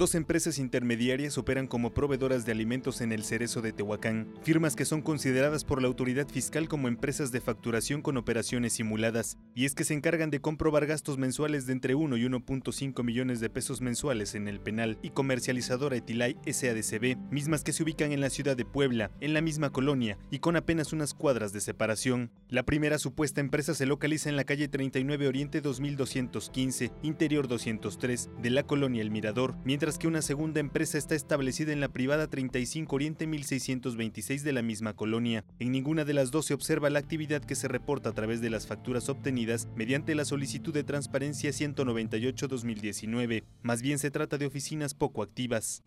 Dos empresas intermediarias operan como proveedoras de alimentos en el Cerezo de Tehuacán, firmas que son consideradas por la autoridad fiscal como empresas de facturación con operaciones simuladas, y es que se encargan de comprobar gastos mensuales de entre 1 y 1.5 millones de pesos mensuales en el penal y comercializadora Etilay SADCB, mismas que se ubican en la ciudad de Puebla, en la misma colonia y con apenas unas cuadras de separación. La primera supuesta empresa se localiza en la calle 39 Oriente 2215, Interior 203, de la colonia El Mirador, mientras que una segunda empresa está establecida en la privada 35 Oriente 1626 de la misma colonia. En ninguna de las dos se observa la actividad que se reporta a través de las facturas obtenidas mediante la solicitud de transparencia 198-2019. Más bien se trata de oficinas poco activas.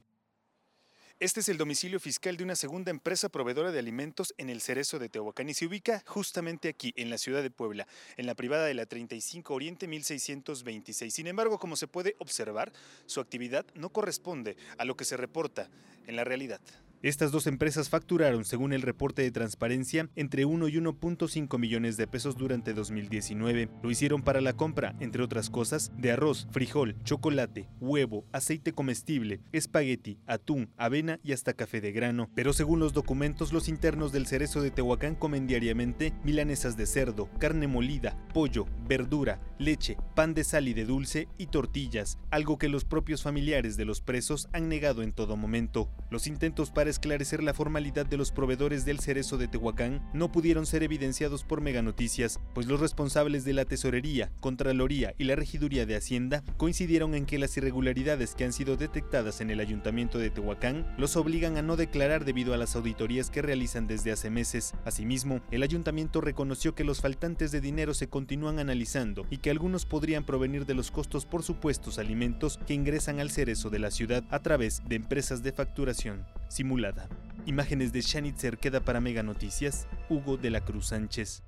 Este es el domicilio fiscal de una segunda empresa proveedora de alimentos en el Cerezo de Tehuacán y se ubica justamente aquí, en la ciudad de Puebla, en la privada de la 35 Oriente 1626. Sin embargo, como se puede observar, su actividad no corresponde a lo que se reporta en la realidad. Estas dos empresas facturaron, según el reporte de transparencia, entre 1 y 1.5 millones de pesos durante 2019. Lo hicieron para la compra, entre otras cosas, de arroz, frijol, chocolate, huevo, aceite comestible, espagueti, atún, avena y hasta café de grano. Pero según los documentos, los internos del cerezo de Tehuacán comen diariamente milanesas de cerdo, carne molida, pollo, verdura, leche, pan de sal y de dulce y tortillas, algo que los propios familiares de los presos han negado en todo momento. Los intentos para esclarecer la formalidad de los proveedores del cerezo de Tehuacán no pudieron ser evidenciados por Mega Noticias, pues los responsables de la Tesorería, Contraloría y la Regiduría de Hacienda coincidieron en que las irregularidades que han sido detectadas en el Ayuntamiento de Tehuacán los obligan a no declarar debido a las auditorías que realizan desde hace meses. Asimismo, el Ayuntamiento reconoció que los faltantes de dinero se continúan analizando y que algunos podrían provenir de los costos por supuestos alimentos que ingresan al cerezo de la ciudad a través de empresas de facturación simulada. Imágenes de Shanitzer queda para Mega Noticias, Hugo de la Cruz Sánchez.